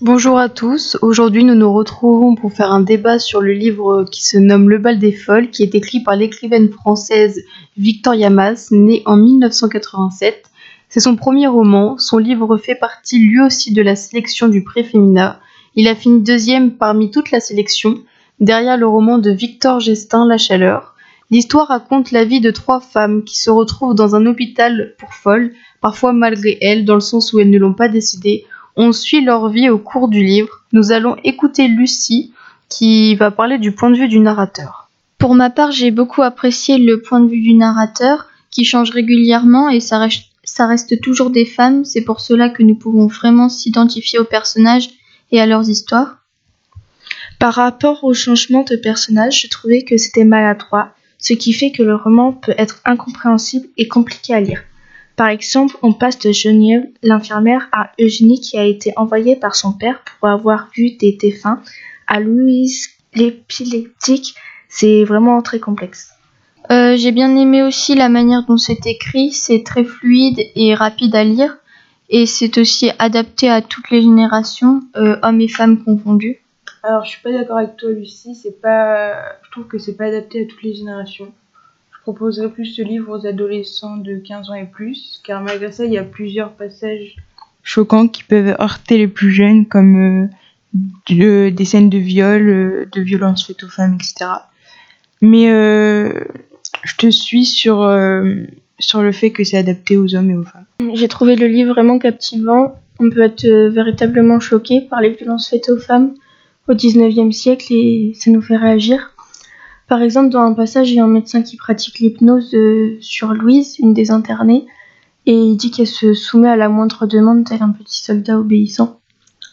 Bonjour à tous, aujourd'hui nous nous retrouvons pour faire un débat sur le livre qui se nomme Le bal des folles, qui est écrit par l'écrivaine française Victoria Mas, née en 1987. C'est son premier roman, son livre fait partie lui aussi de la sélection du prix Fémina. Il a fini deuxième parmi toute la sélection, derrière le roman de Victor Gestin La Chaleur. L'histoire raconte la vie de trois femmes qui se retrouvent dans un hôpital pour folles, parfois malgré elles, dans le sens où elles ne l'ont pas décidé, on suit leur vie au cours du livre. Nous allons écouter Lucie qui va parler du point de vue du narrateur. Pour ma part, j'ai beaucoup apprécié le point de vue du narrateur qui change régulièrement et ça reste, ça reste toujours des femmes. C'est pour cela que nous pouvons vraiment s'identifier aux personnages et à leurs histoires. Par rapport au changement de personnage, je trouvais que c'était maladroit, ce qui fait que le roman peut être incompréhensible et compliqué à lire. Par exemple, on passe de Geneviève, l'infirmière, à Eugénie qui a été envoyée par son père pour avoir vu des défunts, à Louise l'épileptique. C'est vraiment très complexe. Euh, j'ai bien aimé aussi la manière dont c'est écrit, c'est très fluide et rapide à lire, et c'est aussi adapté à toutes les générations, euh, hommes et femmes confondus. Alors je suis pas d'accord avec toi Lucie, c'est pas je trouve que c'est pas adapté à toutes les générations proposerais plus ce livre aux adolescents de 15 ans et plus, car malgré ça, il y a plusieurs passages choquants qui peuvent heurter les plus jeunes, comme euh, des scènes de viol, euh, de violence faites aux femmes, etc. Mais euh, je te suis sur, sur le fait que c'est adapté aux hommes et aux femmes. J'ai trouvé le livre vraiment captivant. On peut être véritablement choqué par les violences faites aux femmes au 19e siècle et ça nous fait réagir. Par exemple, dans un passage, il y a un médecin qui pratique l'hypnose euh, sur Louise, une des internées, et il dit qu'elle se soumet à la moindre demande tel un petit soldat obéissant.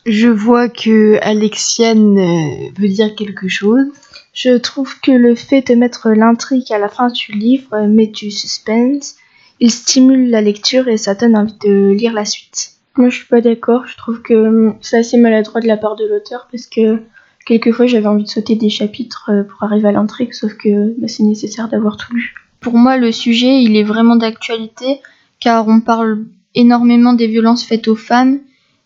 Je vois que Alexiane euh, veut dire quelque chose. Je trouve que le fait de mettre l'intrigue à la fin du livre met du suspense, il stimule la lecture et ça donne envie de lire la suite. Moi, je suis pas d'accord. Je trouve que hum, c'est assez maladroit de la part de l'auteur parce que Quelquefois, j'avais envie de sauter des chapitres euh, pour arriver à l'intrigue, sauf que bah, c'est nécessaire d'avoir tout lu. Pour moi, le sujet, il est vraiment d'actualité, car on parle énormément des violences faites aux femmes,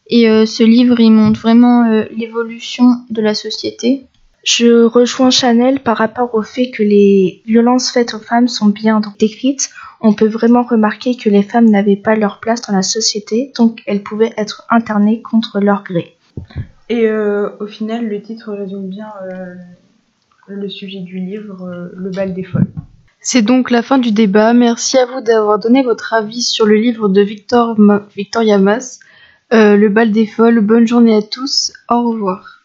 et euh, ce livre, il montre vraiment euh, l'évolution de la société. Je rejoins Chanel par rapport au fait que les violences faites aux femmes sont bien décrites. On peut vraiment remarquer que les femmes n'avaient pas leur place dans la société, donc elles pouvaient être internées contre leur gré. Et euh, au final, le titre résume bien euh, le sujet du livre, euh, Le bal des folles. C'est donc la fin du débat. Merci à vous d'avoir donné votre avis sur le livre de Victor Victoria Mas, Le bal des folles. Bonne journée à tous. Au revoir.